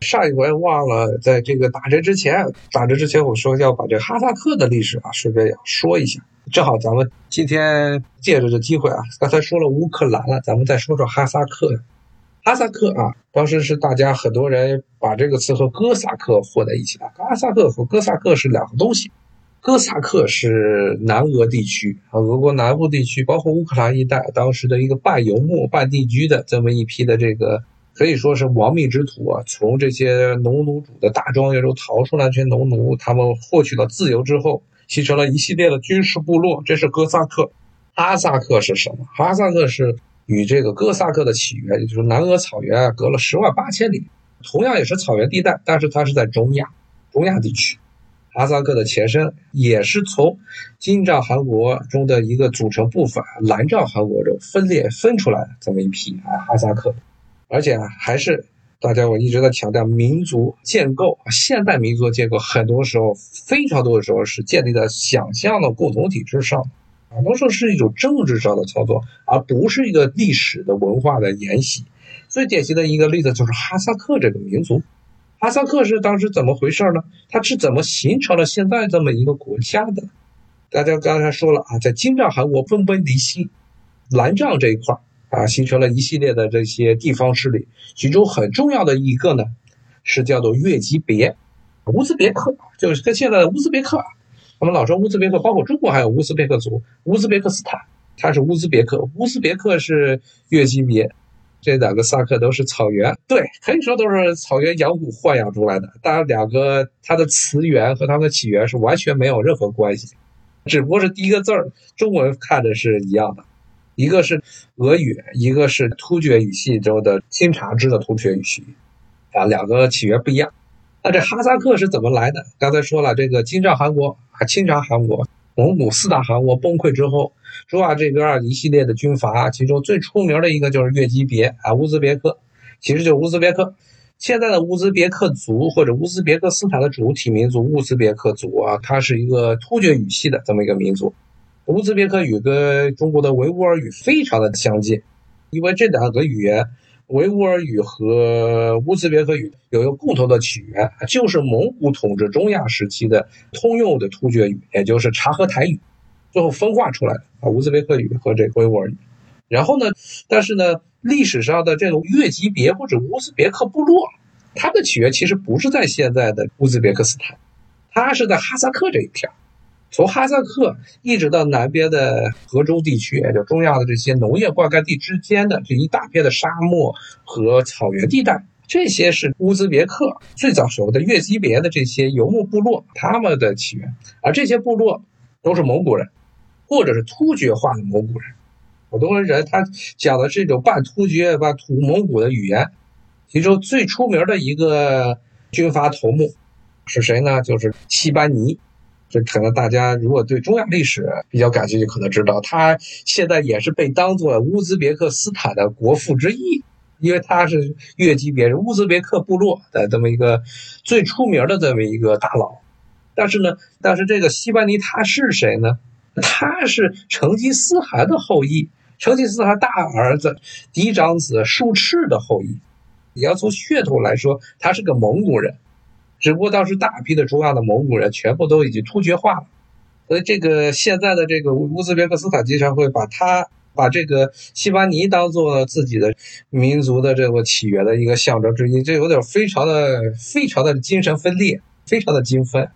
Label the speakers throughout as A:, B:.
A: 上一回忘了，在这个打这之前，打这之前我说要把这哈萨克的历史啊，顺便要说一下。正好咱们今天借着这机会啊，刚才说了乌克兰了，咱们再说说哈萨克。哈萨克啊，当时是大家很多人把这个词和哥萨克混在一起的。哈萨克和哥萨克是两个东西。哥萨克是南俄地区啊，俄国南部地区，包括乌克兰一带，当时的一个半游牧、半定居的这么一批的这个。可以说是亡命之徒啊！从这些农奴主的大庄园中逃出来，这些农奴他们获取了自由之后，形成了一系列的军事部落。这是哥萨克。哈萨克是什么？哈萨克是与这个哥萨克的起源，也就是南俄草原，隔了十万八千里。同样也是草原地带，但是它是在中亚，中亚地区。哈萨克的前身也是从金帐汗国中的一个组成部分蓝帐汗国中分裂分出来的这么一批啊，哈萨克。而且，还是大家我一直在强调，民族建构现代民族的建构，很多时候非常多的时候是建立在想象的共同体之上，很多时候是一种政治上的操作，而不是一个历史的文化的沿袭。最典型的一个例子就是哈萨克这个民族，哈萨克是当时怎么回事呢？它是怎么形成了现在这么一个国家的？大家刚才说了啊，在金帐汗国分崩离析，蓝帐这一块。啊，形成了一系列的这些地方势力，其中很重要的一个呢，是叫做越级别，乌兹别克，就是跟现在的乌兹别克，我们老说乌兹别克，包括中国还有乌兹别克族，乌兹别克斯坦，它是乌兹别克，乌兹别克是越级别，这两个萨克都是草原，对，可以说都是草原养蛊豢养出来的，当然两个它的词源和它们的起源是完全没有任何关系，只不过是第一个字儿，中文看着是一样的。一个是俄语，一个是突厥语系中的钦察支的突厥语系，啊，两个起源不一样。那这哈萨克是怎么来的？刚才说了，这个金帐汗国啊，钦察汗国、蒙古四大汗国崩溃之后，中亚这边一系列的军阀，其中最出名的一个就是越级别啊，乌兹别克，其实就是乌兹别克。现在的乌兹别克族或者乌兹别克斯坦的主体民族乌兹别克族啊，它是一个突厥语系的这么一个民族。乌兹别克语跟中国的维吾尔语非常的相近，因为这两个语言，维吾尔语和乌兹别克语有一个共同的起源，就是蒙古统治中亚时期的通用的突厥语，也就是察合台语，最后分化出来的啊，乌兹别克语和这维吾尔语。然后呢，但是呢，历史上的这种越级别或者乌兹别克部落，它的起源其实不是在现在的乌兹别克斯坦，它是在哈萨克这一片。从哈萨克一直到南边的河州地区，也就中亚的这些农业灌溉地之间的这一大片的沙漠和草原地带，这些是乌兹别克最早时候的越级别的这些游牧部落，他们的起源。而这些部落都是蒙古人，或者是突厥化的蒙古人。很多人他讲的这种半突厥、半土蒙古的语言。其中最出名的一个军阀头目是谁呢？就是西班尼。这可能大家如果对中亚历史比较感兴趣，可能知道他现在也是被当做乌兹别克斯坦的国父之一，因为他是越级别乌兹别克部落的这么一个最出名的这么一个大佬。但是呢，但是这个西班尼他是谁呢？他是成吉思汗的后裔，成吉思汗大儿子嫡长子术赤的后裔。你要从血统来说，他是个蒙古人。只不过当时大批的中亚的蒙古人全部都已经突厥化了，所以这个现在的这个乌兹别克斯坦经常会把他把这个西巴尼当做自己的民族的这个起源的一个象征之一，这有点非常的非常的精神分裂，非常的精分。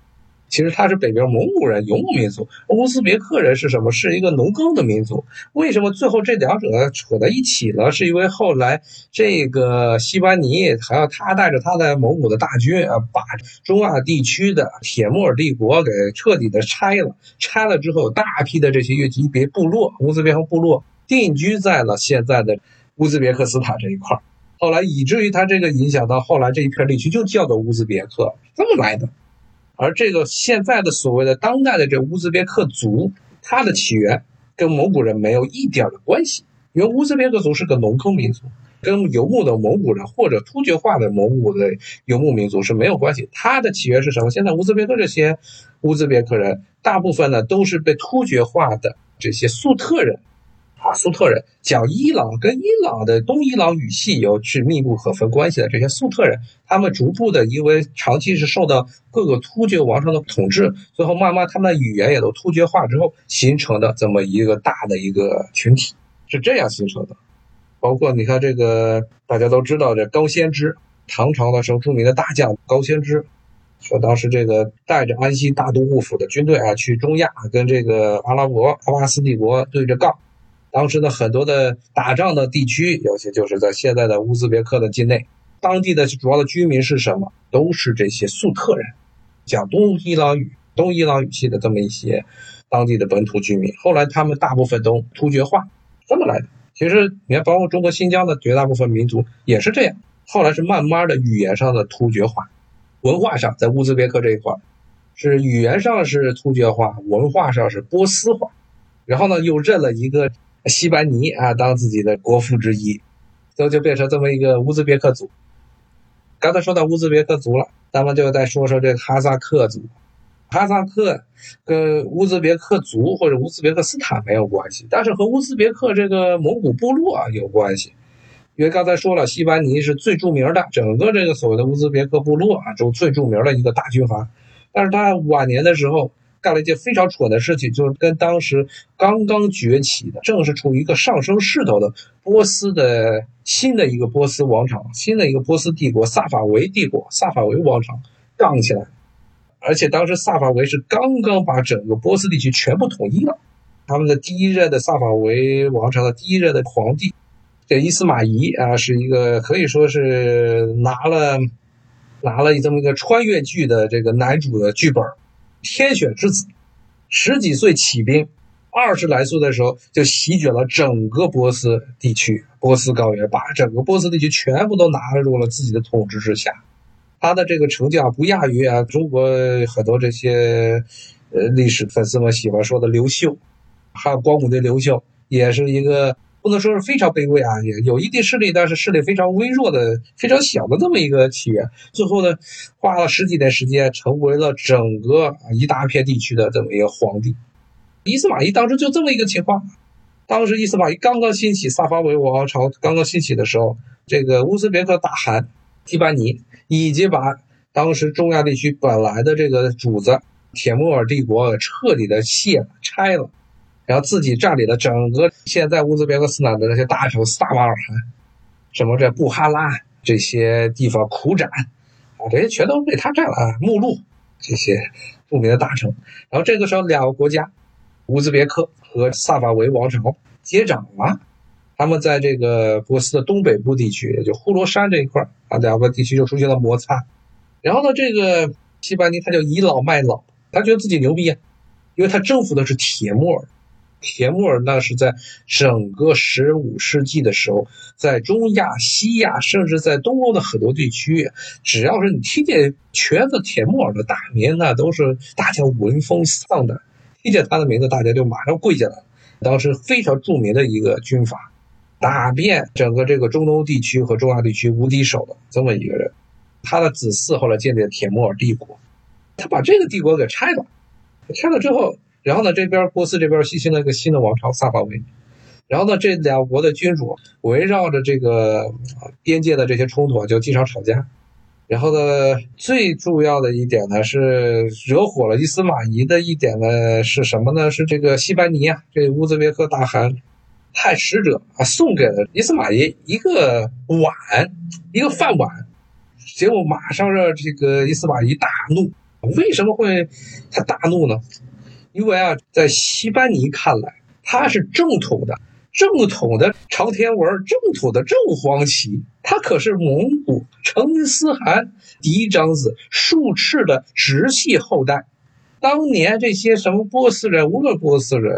A: 其实他是北边蒙古人游牧民族，乌兹别克人是什么？是一个农耕的民族。为什么最后这两者扯在一起了？是因为后来这个西班尼还有他带着他的蒙古的大军啊，把中亚地区的铁木尔帝国给彻底的拆了。拆了之后，大批的这些越级别部落、乌兹别克部落定居在了现在的乌兹别克斯坦这一块儿后来以至于他这个影响到后来这一片地区就叫做乌兹别克，这么来的。而这个现在的所谓的当代的这乌兹别克族，它的起源跟蒙古人没有一点的关系，因为乌兹别克族是个农耕民族，跟游牧的蒙古人或者突厥化的蒙古的游牧民族是没有关系。它的起源是什么？现在乌兹别克这些乌兹别克人，大部分呢都是被突厥化的这些粟特人，啊，粟特人讲伊朗跟伊朗的东伊朗语系有是密不可分关系的这些粟特人，他们逐步的因为长期是受到各个突厥王朝的统治，最后慢慢他们的语言也都突厥化之后形成的这么一个大的一个群体，是这样形成的。包括你看这个大家都知道这高仙芝，唐朝的时候著名的大将高仙芝。说当时这个带着安西大都护府的军队啊，去中亚跟这个阿拉伯阿巴斯帝国对着杠。当时的很多的打仗的地区，尤其就是在现在的乌兹别克的境内，当地的主要的居民是什么？都是这些粟特人，讲东伊朗语、东伊朗语系的这么一些当地的本土居民。后来他们大部分都突厥化，这么来的。其实你看，包括中国新疆的绝大部分民族也是这样。后来是慢慢的语言上的突厥化。文化上，在乌兹别克这一块，是语言上是突厥化，文化上是波斯化，然后呢，又认了一个西班尼啊当自己的国父之一，最后就变成这么一个乌兹别克族。刚才说到乌兹别克族了，咱们就再说说这个哈萨克族。哈萨克跟乌兹别克族或者乌兹别克斯坦没有关系，但是和乌兹别克这个蒙古部落啊有关系。因为刚才说了，西班尼是最著名的，整个这个所谓的乌兹别克部落啊，中最著名的一个大军阀。但是他晚年的时候干了一件非常蠢的事情，就是跟当时刚刚崛起的、正是处于一个上升势头的波斯的新的一个波斯王朝、新的一个波斯帝国——萨法维帝国、萨法维王朝杠起来。而且当时萨法维是刚刚把整个波斯地区全部统一了，他们的第一任的萨法维王朝的第一任的皇帝。这伊斯玛仪啊，是一个可以说是拿了拿了这么一个穿越剧的这个男主的剧本，天选之子，十几岁起兵，二十来岁的时候就席卷了整个波斯地区，波斯高原，把整个波斯地区全部都纳入了自己的统治之下。他的这个成就啊，不亚于啊中国很多这些呃历史粉丝们喜欢说的刘秀，还有光武帝刘秀，也是一个。不能说是非常卑微啊，也有一定势力，但是势力非常微弱的、非常小的这么一个起源。最后呢，花了十几年时间，成为了整个一大片地区的这么一个皇帝。伊斯玛仪当时就这么一个情况。当时伊斯玛仪刚刚兴起，萨法维王朝刚刚兴起的时候，这个乌兹别克大汗提班尼已经把当时中亚地区本来的这个主子铁木尔帝国彻底的卸了、拆了。然后自己占领了整个现在乌兹别克斯坦的那些大城，萨瓦尔罕，什么这布哈拉这些地方，苦展啊，这些全都被他占了啊。目录这些著名的大城。然后这个时候，两个国家，乌兹别克和萨法维王朝接掌了，他们在这个波斯的东北部地区，也就呼罗珊这一块啊，两个地区就出现了摩擦。然后呢，这个西班尼他就倚老卖老，他觉得自己牛逼啊，因为他征服的是铁木尔。铁木尔那是在整个十五世纪的时候，在中亚、西亚，甚至在东欧的很多地区，只要是你听见全子铁木尔的大名，那都是大家闻风丧胆。听见他的名字，大家就马上跪下来。当时非常著名的一个军阀，打遍整个这个中东地区和中亚地区无敌手的这么一个人。他的子嗣后来建立了铁木尔帝国，他把这个帝国给拆了，拆了之后。然后呢，这边波斯这边新兴了一个新的王朝萨法维，然后呢，这两国的君主围绕着这个边界的这些冲突就经常吵架。然后呢，最重要的一点呢是惹火了伊斯玛仪的一点呢是什么呢？是这个西班尼啊，这乌兹别克大汗派使者啊送给了伊斯玛仪一个碗，一个饭碗，结果马上让这个伊斯玛仪大怒。为什么会他大怒呢？因为啊，在西班尼看来，他是正统的、正统的朝天文、正统的正黄旗，他可是蒙古成吉思汗嫡长子术赤的直系后代。当年这些什么波斯人，无论波斯人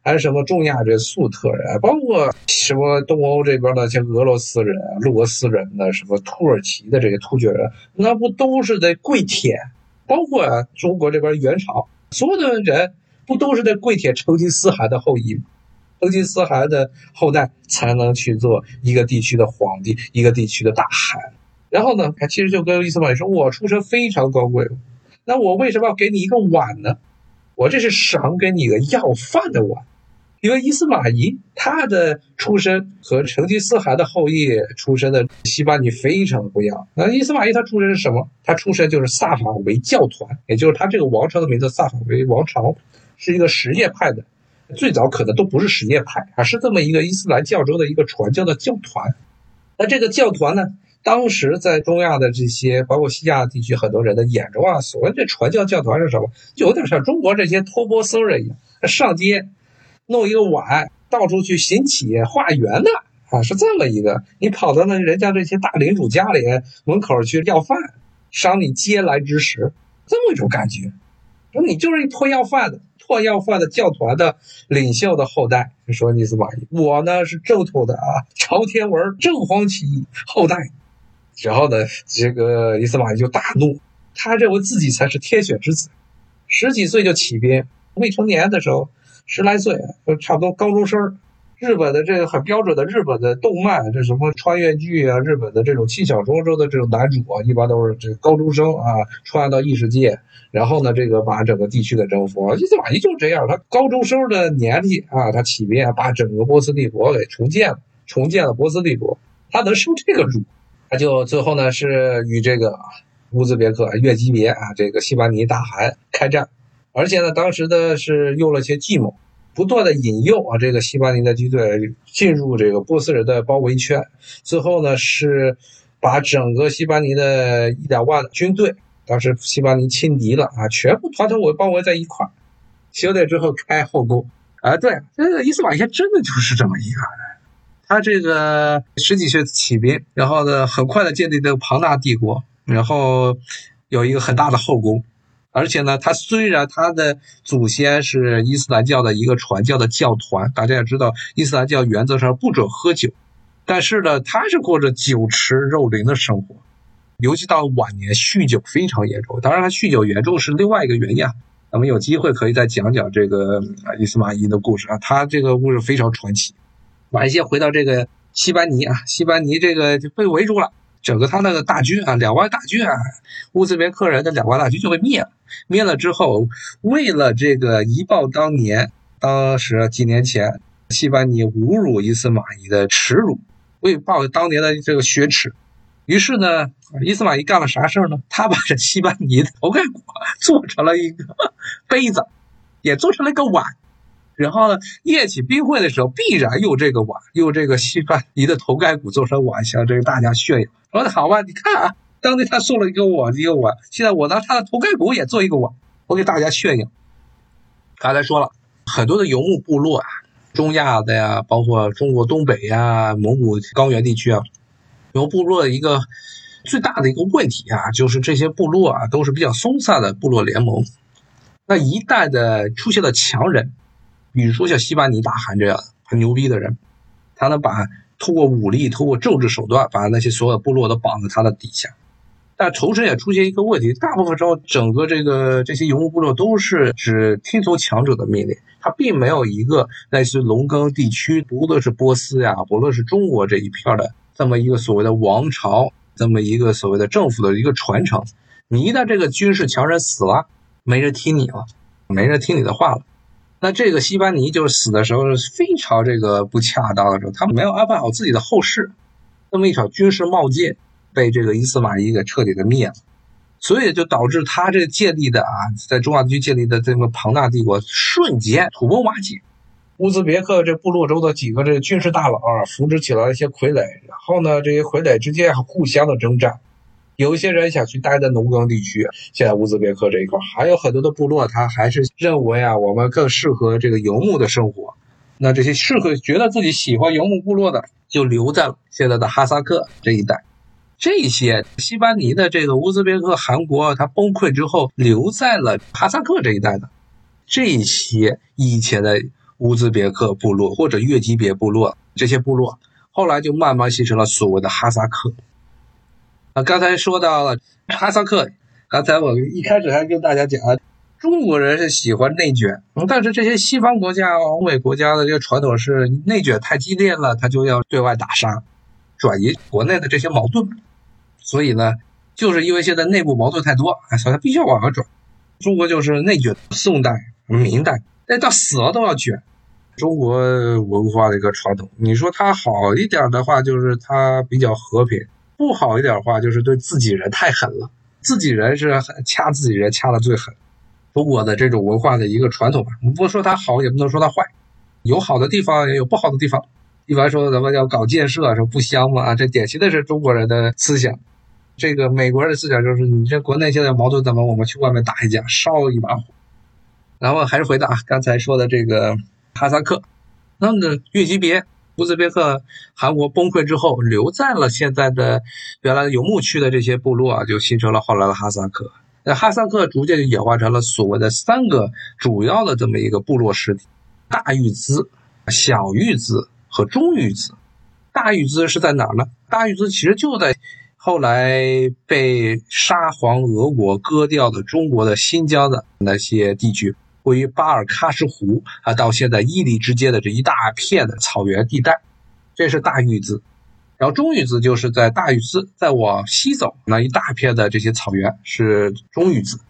A: 还是什么中亚这粟特人，包括什么东欧这边的像俄罗斯人、罗斯人的什么土耳其的这些突厥人，那不都是在跪舔？包括啊，中国这边元朝。所有的人不都是在跪舔成吉思汗的后裔？成吉思汗的后代才能去做一个地区的皇帝，一个地区的大汗。然后呢，他其实就跟伊斯玛仪说：“我出身非常高贵，那我为什么要给你一个碗呢？我这是赏给你的要饭的碗。因为伊斯玛仪他的出身和成吉思汗的后裔出身的西巴尼非常不一样。那伊斯玛仪他出身是什么？他出身就是萨法维教团，也就是他这个王朝的名字萨法维王朝，是一个什叶派的。最早可能都不是什叶派，而是这么一个伊斯兰教中的一个传教的教团。那这个教团呢，当时在中亚的这些，包括西亚地区很多人的眼中啊，所谓这传教教团是什么？就有点像中国这些托钵僧人一样，上街。弄一个碗，到处去行乞化缘的啊，是这么一个。你跑到那人家这些大领主家里门口去要饭，赏你嗟来之食，这么一种感觉。说你就是一破要饭的，破要饭的教团的领袖的后代。说你司马懿，我呢是正统的啊，朝天文正黄旗后代。然后呢，这个伊斯马懿就大怒，他认为自己才是天选之子，十几岁就起兵，未成年的时候。十来岁，就差不多高中生。日本的这个很标准的日本的动漫，这什么穿越剧啊，日本的这种轻小说中的这种男主啊，一般都是这高中生啊，穿越到异世界，然后呢，这个把整个地区给征服。伊斯玛仪就这样，他高中生的年纪啊，他起兵把整个波斯帝国给重建了，重建了波斯帝国。他能受这个辱，他就最后呢是与这个乌兹别克、月基别啊，这个西班尼大汗开战。而且呢，当时的是用了些计谋，不断的引诱啊，这个西班牙的军队进入这个波斯人的包围圈。最后呢，是把整个西班牙的一两万军队，当时西班尼轻敌了啊，全部团团围包围在一块儿。休队之后开后宫啊，对，这个伊斯玛仪真的就是这么一个人。他这个十几岁起兵，然后呢，很快的建立这个庞大帝国，然后有一个很大的后宫。而且呢，他虽然他的祖先是伊斯兰教的一个传教的教团，大家也知道，伊斯兰教原则上不准喝酒，但是呢，他是过着酒池肉林的生活，尤其到晚年酗酒非常严重。当然，他酗酒严重是另外一个原因。啊。咱们有机会可以再讲讲这个啊伊斯玛仪的故事啊，他这个故事非常传奇。晚些回到这个西班尼啊，西班尼这个就被围住了。整个他那个大军啊，两万大军啊，乌兹别克人的两万大军就被灭了。灭了之后，为了这个一报当年，当时几年前，西班尼侮辱伊斯玛仪的耻辱，为报当年的这个雪耻，于是呢，伊斯玛仪干了啥事儿呢？他把这西班尼的头盖骨做成了一个杯子，也做成了一个碗。然后呢，宴起宾会的时候，必然用这个碗，用这个西班尼的头盖骨做成碗，向这个大家炫耀。说的好吧，你看啊，当年他送了一个碗，一个碗，现在我拿他的头盖骨也做一个碗，我给大家炫耀。刚才说了很多的游牧部落啊，中亚的呀，包括中国东北呀、蒙古高原地区啊，游牧部落的一个最大的一个问题啊，就是这些部落啊都是比较松散的部落联盟。那一旦的出现了强人。比如说像西班尼大汗这样很牛逼的人，他能把通过武力、通过政治手段把那些所有部落都绑在他的底下。但同时也出现一个问题，大部分时候整个这个这些游牧部落都是只听从强者的命令，他并没有一个类似农耕地区，不论是波斯呀，不论是中国这一片的这么一个所谓的王朝，这么一个所谓的政府的一个传承。你一旦这个军事强人死了，没人听你了，没人听你的话了。那这个西班尼就是死的时候是非常这个不恰当的时候，他没有安排好自己的后事，那么一场军事冒进被这个伊斯玛仪给彻底的灭了，所以就导致他这建立的啊，在中亚地区建立的这么庞大帝国瞬间土崩瓦解。乌兹别克这部落中的几个这军事大佬啊，扶植起了一些傀儡，然后呢，这些傀儡之间互相的征战。有一些人想去待在农耕地区，现在乌兹别克这一块还有很多的部落，他还是认为啊，我们更适合这个游牧的生活。那这些适合觉得自己喜欢游牧部落的，就留在了现在的哈萨克这一带。这些西班尼的这个乌兹别克汗国，它崩溃之后留在了哈萨克这一带的这些以前的乌兹别克部落或者越级别部落，这些部落后来就慢慢形成了所谓的哈萨克。啊，刚才说到了哈萨克，刚才我一开始还跟大家讲，中国人是喜欢内卷，但是这些西方国家、欧美国家的这个传统是内卷太激烈了，他就要对外打杀，转移国内的这些矛盾。所以呢，就是因为现在内部矛盾太多，所以他必须要往外转。中国就是内卷，宋代、明代，那，到死了都要卷。中国文化的一个传统。你说它好一点的话，就是它比较和平；不好一点的话，就是对自己人太狠了。自己人是掐自己人掐的最狠。中国的这种文化的一个传统吧，不说它好，也不能说它坏，有好的地方，也有不好的地方。一般说咱们要搞建设，说不香嘛，这典型的是中国人的思想。这个美国人的思想就是，你这国内现在矛盾怎么，我们去外面打一架，烧一把火。然后还是回到刚才说的这个哈萨克，那么越级别乌兹别克韩国崩溃之后，留在了现在的原来游牧区的这些部落啊，就形成了后来的哈萨克。那哈萨克逐渐就演化成了所谓的三个主要的这么一个部落实体：大玉兹、小玉兹和中玉兹。大玉兹是在哪儿呢？大玉兹其实就在后来被沙皇俄国割掉的中国的新疆的那些地区，位于巴尔喀什湖啊到现在伊犁之间的这一大片的草原地带，这是大玉字。然后中玉字就是在大玉兹再往西走那一大片的这些草原是中玉字，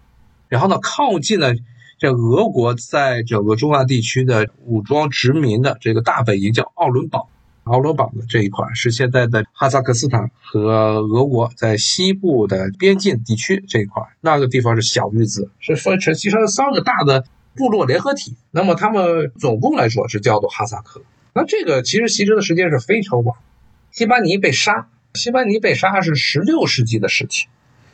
A: 然后呢靠近了这俄国在整个中亚地区的武装殖民的这个大本营叫奥伦堡，奥伦堡的这一块是现在的哈萨克斯坦和俄国在西部的边境地区这一块，那个地方是小玉兹，是分成其实三个大的部落联合体，那么他们总共来说是叫做哈萨克，那这个其实形成的时间是非常晚。西班尼被杀，西班尼被杀是十六世纪的事情，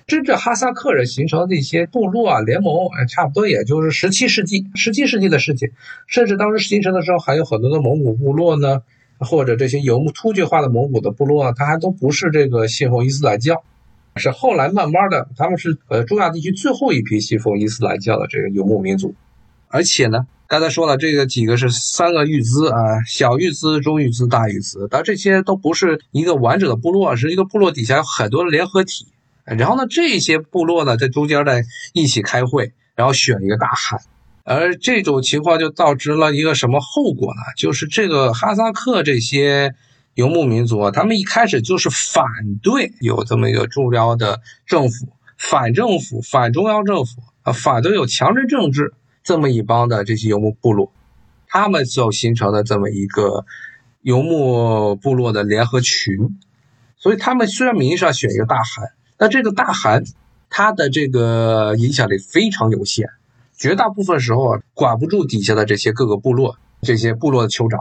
A: 真正哈萨克人形成的一些部落啊联盟，哎，差不多也就是十七世纪，十七世纪的事情。甚至当时形成的时候，还有很多的蒙古部落呢，或者这些游牧突厥化的蒙古的部落啊，它还都不是这个信奉伊斯兰教，是后来慢慢的，他们是呃中亚地区最后一批信奉伊斯兰教的这个游牧民族，而且呢。刚才说了，这个几个是三个玉兹啊，小玉兹、中玉兹、大玉兹，但这些都不是一个完整的部落，是一个部落底下有很多的联合体。然后呢，这些部落呢在中间呢一起开会，然后选一个大汗。而这种情况就导致了一个什么后果呢？就是这个哈萨克这些游牧民族啊，他们一开始就是反对有这么一个重要的政府，反政府、反中央政府啊，反对有强制政治。这么一帮的这些游牧部落，他们所形成的这么一个游牧部落的联合群，所以他们虽然名义上选一个大汗，但这个大汗他的这个影响力非常有限，绝大部分时候啊管不住底下的这些各个部落，这些部落的酋长，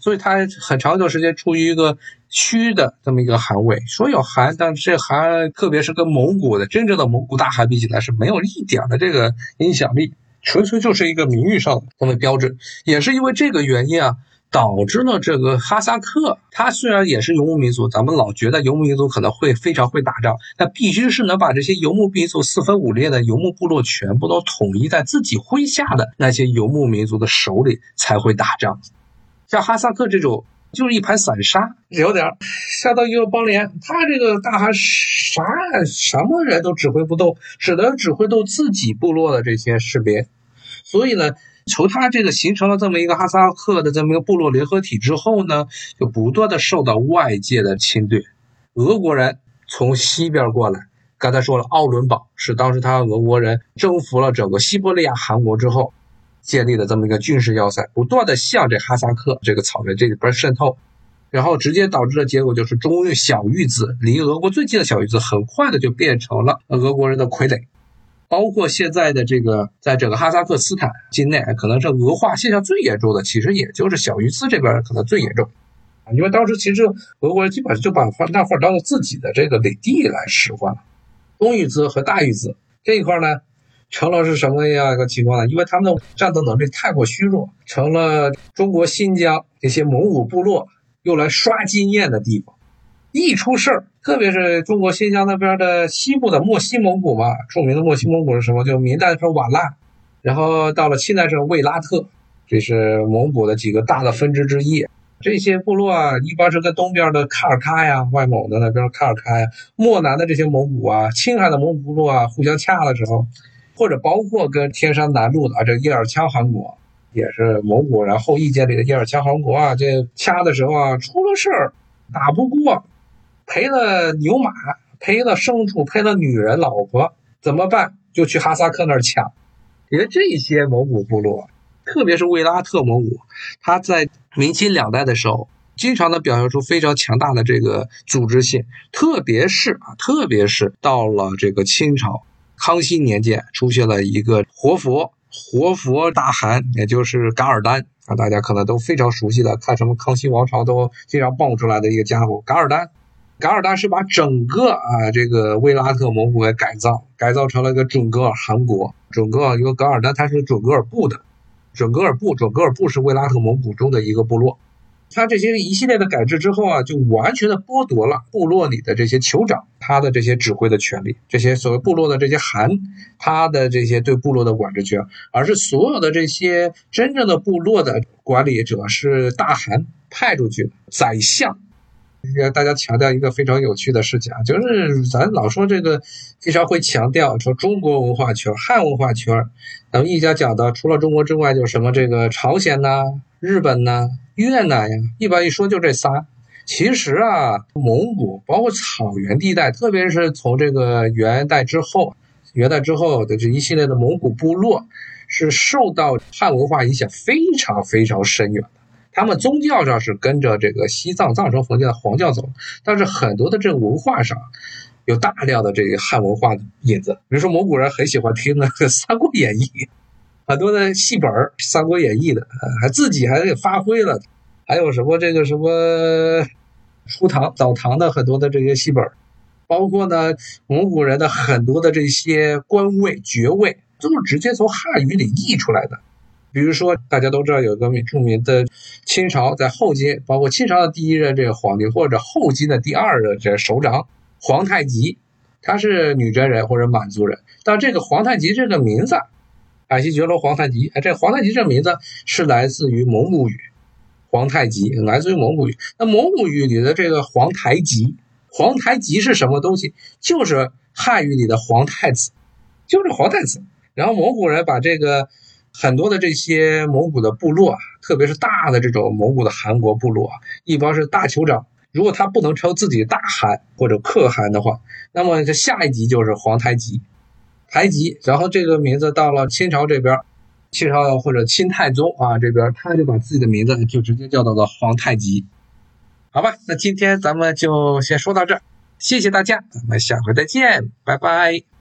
A: 所以他很长一段时间处于一个虚的这么一个汗位，说有汗，但这汗特别是跟蒙古的真正的蒙古大汗比起来是没有一点的这个影响力。纯粹就是一个名誉上的这么标志，也是因为这个原因啊，导致了这个哈萨克，它虽然也是游牧民族，咱们老觉得游牧民族可能会非常会打仗，但必须是能把这些游牧民族四分五裂的游牧部落全部都统一在自己麾下的那些游牧民族的手里才会打仗。像哈萨克这种。就是一盘散沙，有点相当于一个邦联。他这个大汗啥什么人都指挥不动，只能指挥动自己部落的这些士兵。所以呢，从他这个形成了这么一个哈萨克的这么一个部落联合体之后呢，就不断的受到外界的侵略。俄国人从西边过来，刚才说了，奥伦堡是当时他俄国人征服了整个西伯利亚汗国之后。建立的这么一个军事要塞，不断的向这哈萨克这个草原这里边渗透，然后直接导致的结果就是中玉小玉子离俄国最近的小玉子，很快的就变成了俄国人的傀儡。包括现在的这个，在整个哈萨克斯坦境内，可能是俄化现象最严重的，其实也就是小玉子这边可能最严重，因为当时其实俄国人基本上就把那块当做自己的这个领地来使唤了。中玉子和大玉子这一块呢？成了是什么样一个情况呢？因为他们的战斗能力太过虚弱，成了中国新疆这些蒙古部落用来刷经验的地方。一出事儿，特别是中国新疆那边的西部的莫西蒙古嘛，著名的莫西蒙古是什么？就明代说瓦剌，然后到了清代时候卫拉特，这是蒙古的几个大的分支之一。这些部落啊，一般是跟东边的喀尔喀呀、外蒙的那边喀尔喀呀、漠南的这些蒙古啊、青海的蒙古部落啊，互相掐的时候。或者包括跟天山南路的啊，这叶尔羌汗国也是蒙古人后裔建立的叶尔羌汗国啊，这掐的时候啊出了事儿，打不过，赔了牛马，赔了牲畜，赔了女人老婆，怎么办？就去哈萨克那儿抢。因为这些蒙古部落特别是卫拉特蒙古，他在明清两代的时候，经常的表现出非常强大的这个组织性，特别是啊，特别是到了这个清朝康熙年间，出现了一个活佛，活佛大汗，也就是噶尔丹啊，大家可能都非常熟悉的，看什么康熙王朝都经常蹦出来的一个家伙，噶尔丹。噶尔丹是把整个啊这个卫拉特蒙古给改造，改造成了一个准噶尔汗国。准噶尔，因为噶尔丹他是准噶尔部的，准噶尔部，准噶尔部是卫拉特蒙古中的一个部落。他这些一系列的改制之后啊，就完全的剥夺了部落里的这些酋长他的这些指挥的权利，这些所谓部落的这些汗他的这些对部落的管制权，而是所有的这些真正的部落的管理者是大汗派出去宰相。给大家强调一个非常有趣的事情啊，就是咱老说这个，经常会强调说中国文化圈、汉文化圈，咱们一家讲的除了中国之外，就是什么这个朝鲜呐、日本呐、越南呀，一般一说就这仨。其实啊，蒙古包括草原地带，特别是从这个元代之后，元代之后的这一系列的蒙古部落，是受到汉文化影响非常非常深远的。他们宗教上是跟着这个西藏藏传佛教的黄教走，但是很多的这个文化上有大量的这个汉文化的影子。比如说蒙古人很喜欢听那个《三国演义》，很多的戏本儿《三国演义》的，还自己还给发挥了。还有什么这个什么初唐、早唐的很多的这些戏本，包括呢蒙古人的很多的这些官位爵位，都是直接从汉语里译出来的。比如说，大家都知道有一个著名的清朝在后金，包括清朝的第一任这个皇帝，或者后金的第二任这首长皇太极，他是女真人或者满族人。但这个皇太极这个名字，海西觉罗皇太极，哎，这皇太极这名字是来自于蒙古语，皇太极来自于蒙古语。那蒙古语里的这个皇太极，皇太极是什么东西？就是汉语里的皇太子，就是皇太子。然后蒙古人把这个。很多的这些蒙古的部落啊，特别是大的这种蒙古的汗国部落啊，一般是大酋长。如果他不能称自己大汗或者可汗的话，那么这下一级就是皇太极，太极。然后这个名字到了清朝这边，清朝或者清太宗啊这边，他就把自己的名字就直接叫到了皇太极。好吧，那今天咱们就先说到这儿，谢谢大家，咱们下回再见，拜拜。